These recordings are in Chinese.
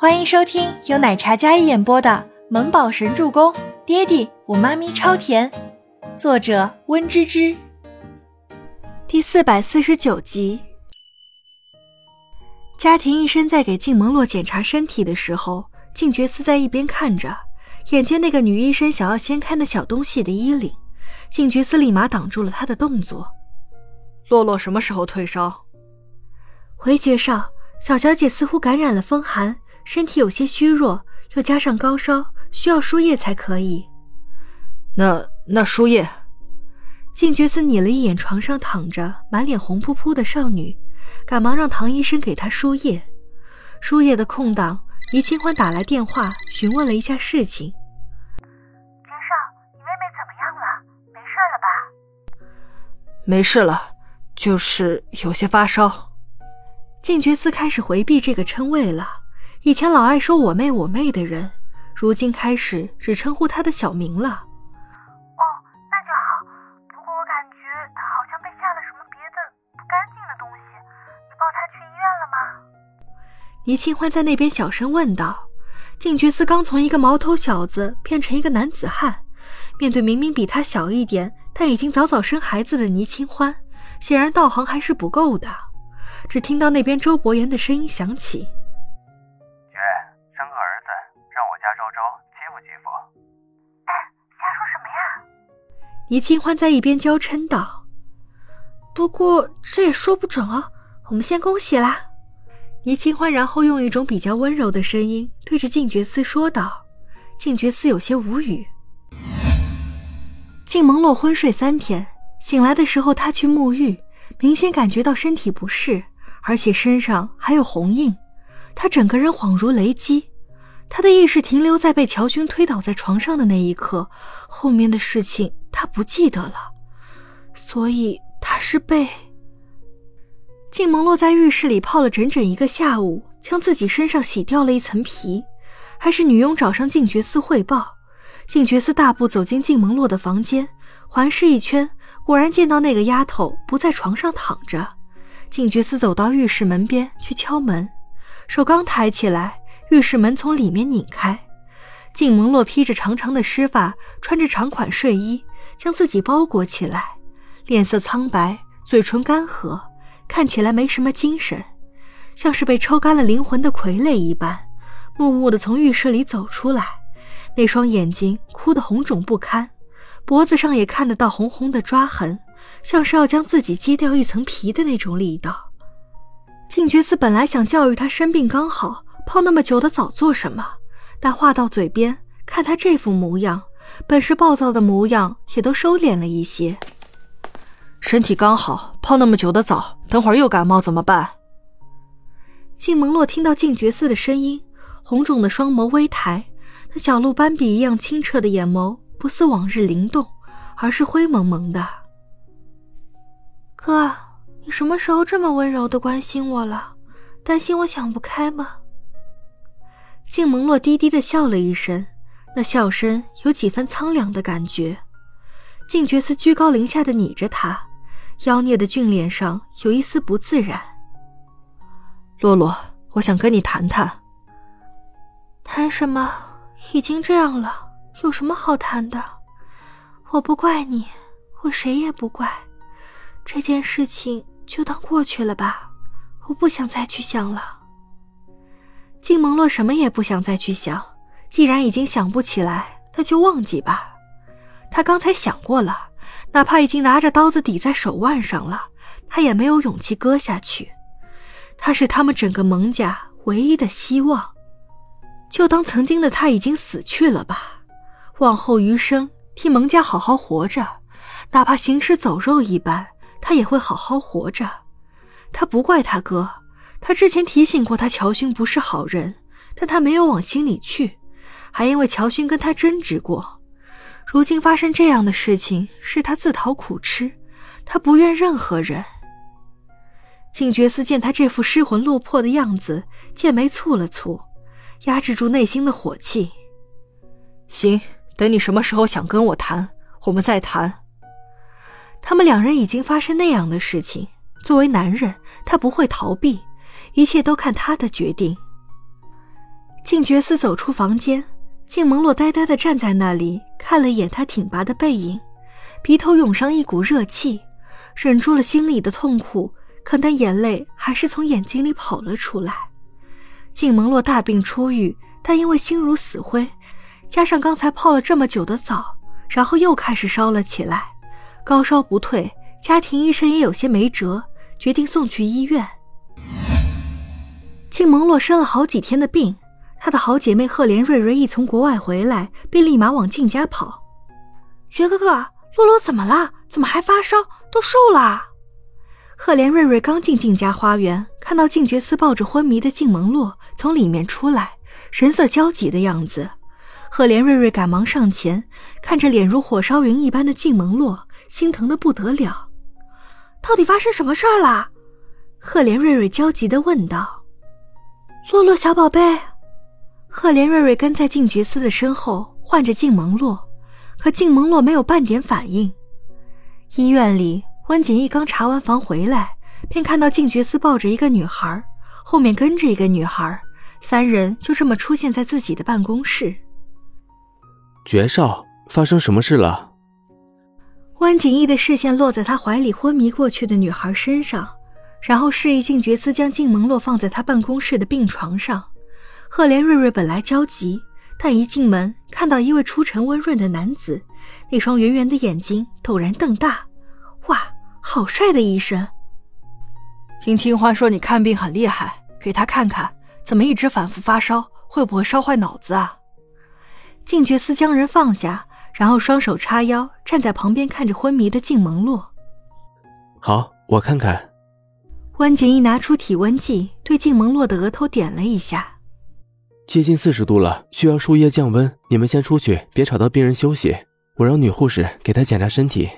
欢迎收听由奶茶嘉一演播的《萌宝神助攻》，爹地我妈咪超甜，作者温芝芝。第四百四十九集。家庭医生在给静萌洛检查身体的时候，静觉寺在一边看着，眼见那个女医生想要掀开那小东西的衣领，静觉寺立马挡住了她的动作。洛洛什么时候退烧？回爵少，小小姐似乎感染了风寒。身体有些虚弱，又加上高烧，需要输液才可以。那那输液？静觉寺睨了一眼床上躺着满脸红扑扑的少女，赶忙让唐医生给她输液。输液的空档，倪清欢打来电话询问了一下事情。金少，你妹妹怎么样了？没事了吧？没事了，就是有些发烧。静觉寺开始回避这个称谓了。以前老爱说我妹我妹的人，如今开始只称呼她的小名了。哦，那就好。不过我感觉她好像被下了什么别的不干净的东西，你抱她去医院了吗？倪清欢在那边小声问道。靳觉寺刚从一个毛头小子变成一个男子汉，面对明明比他小一点但已经早早生孩子的倪清欢，显然道行还是不够的。只听到那边周伯言的声音响起。倪清欢在一边娇嗔道：“不过这也说不准哦，我们先恭喜啦。”倪清欢然后用一种比较温柔的声音对着静觉寺说道：“静觉寺有些无语。”静蒙洛昏睡三天，醒来的时候他去沐浴，明显感觉到身体不适，而且身上还有红印，他整个人恍如雷击。他的意识停留在被乔勋推倒在床上的那一刻，后面的事情他不记得了，所以他是被静蒙洛在浴室里泡了整整一个下午，将自己身上洗掉了一层皮，还是女佣找上静觉寺汇报。静觉寺大步走进静蒙洛的房间，环视一圈，果然见到那个丫头不在床上躺着。静觉寺走到浴室门边去敲门，手刚抬起来。浴室门从里面拧开，静蒙洛披着长长的湿发，穿着长款睡衣，将自己包裹起来，脸色苍白，嘴唇干涸，看起来没什么精神，像是被抽干了灵魂的傀儡一般，木木的从浴室里走出来，那双眼睛哭得红肿不堪，脖子上也看得到红红的抓痕，像是要将自己揭掉一层皮的那种力道。静觉寺本来想教育他生病刚好。泡那么久的澡做什么？但话到嘴边，看他这副模样，本是暴躁的模样也都收敛了一些。身体刚好，泡那么久的澡，等会儿又感冒怎么办？静蒙洛听到静觉寺的声音，红肿的双眸微抬，那小鹿斑比一样清澈的眼眸不似往日灵动，而是灰蒙蒙的。哥，你什么时候这么温柔的关心我了？担心我想不开吗？静蒙洛低低的笑了一声，那笑声有几分苍凉的感觉。静觉寺居高临下的睨着他，妖孽的俊脸上有一丝不自然。洛洛，我想跟你谈谈。谈什么？已经这样了，有什么好谈的？我不怪你，我谁也不怪。这件事情就当过去了吧，我不想再去想了。静蒙洛什么也不想再去想，既然已经想不起来，那就忘记吧。他刚才想过了，哪怕已经拿着刀子抵在手腕上了，他也没有勇气割下去。他是他们整个蒙家唯一的希望，就当曾经的他已经死去了吧。往后余生，替蒙家好好活着，哪怕行尸走肉一般，他也会好好活着。他不怪他哥。他之前提醒过他，乔勋不是好人，但他没有往心里去，还因为乔勋跟他争执过。如今发生这样的事情，是他自讨苦吃，他不怨任何人。静觉寺见他这副失魂落魄的样子，剑眉蹙了蹙，压制住内心的火气。行，等你什么时候想跟我谈，我们再谈。他们两人已经发生那样的事情，作为男人，他不会逃避。一切都看他的决定。静觉寺走出房间，静蒙洛呆呆地站在那里，看了一眼他挺拔的背影，鼻头涌上一股热气，忍住了心里的痛苦，可那眼泪还是从眼睛里跑了出来。静蒙洛大病初愈，但因为心如死灰，加上刚才泡了这么久的澡，然后又开始烧了起来，高烧不退，家庭医生也有些没辙，决定送去医院。静蒙洛生了好几天的病，她的好姐妹赫连瑞瑞一从国外回来，便立马往静家跑。觉哥哥，洛洛怎么了？怎么还发烧？都瘦了？赫连瑞瑞刚进静家花园，看到静觉寺抱着昏迷的静萌洛从里面出来，神色焦急的样子。赫连瑞瑞赶忙上前，看着脸如火烧云一般的静萌洛，心疼的不得了。到底发生什么事儿了？赫连瑞瑞焦急的问道。洛洛小宝贝，赫连瑞瑞跟在静觉斯的身后，唤着静蒙洛，可静蒙洛没有半点反应。医院里，温景逸刚查完房回来，便看到静觉斯抱着一个女孩，后面跟着一个女孩，三人就这么出现在自己的办公室。爵少，发生什么事了？温景逸的视线落在他怀里昏迷过去的女孩身上。然后示意静觉司将静蒙洛放在他办公室的病床上。赫连瑞瑞本来焦急，但一进门看到一位出尘温润的男子，那双圆圆的眼睛陡然瞪大。哇，好帅的医生！听清欢说你看病很厉害，给他看看，怎么一直反复发烧？会不会烧坏脑子啊？静觉司将人放下，然后双手叉腰站在旁边看着昏迷的静萌洛。好，我看看。温景逸拿出体温计，对静萌洛的额头点了一下，接近四十度了，需要输液降温。你们先出去，别吵到病人休息。我让女护士给他检查身体。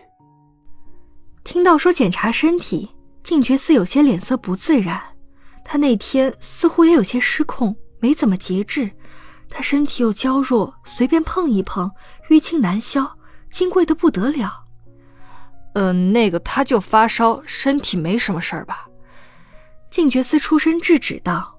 听到说检查身体，静觉寺有些脸色不自然。他那天似乎也有些失控，没怎么节制。他身体又娇弱，随便碰一碰，淤青难消，金贵的不得了。嗯，那个他就发烧，身体没什么事儿吧？静觉寺出声制止道：“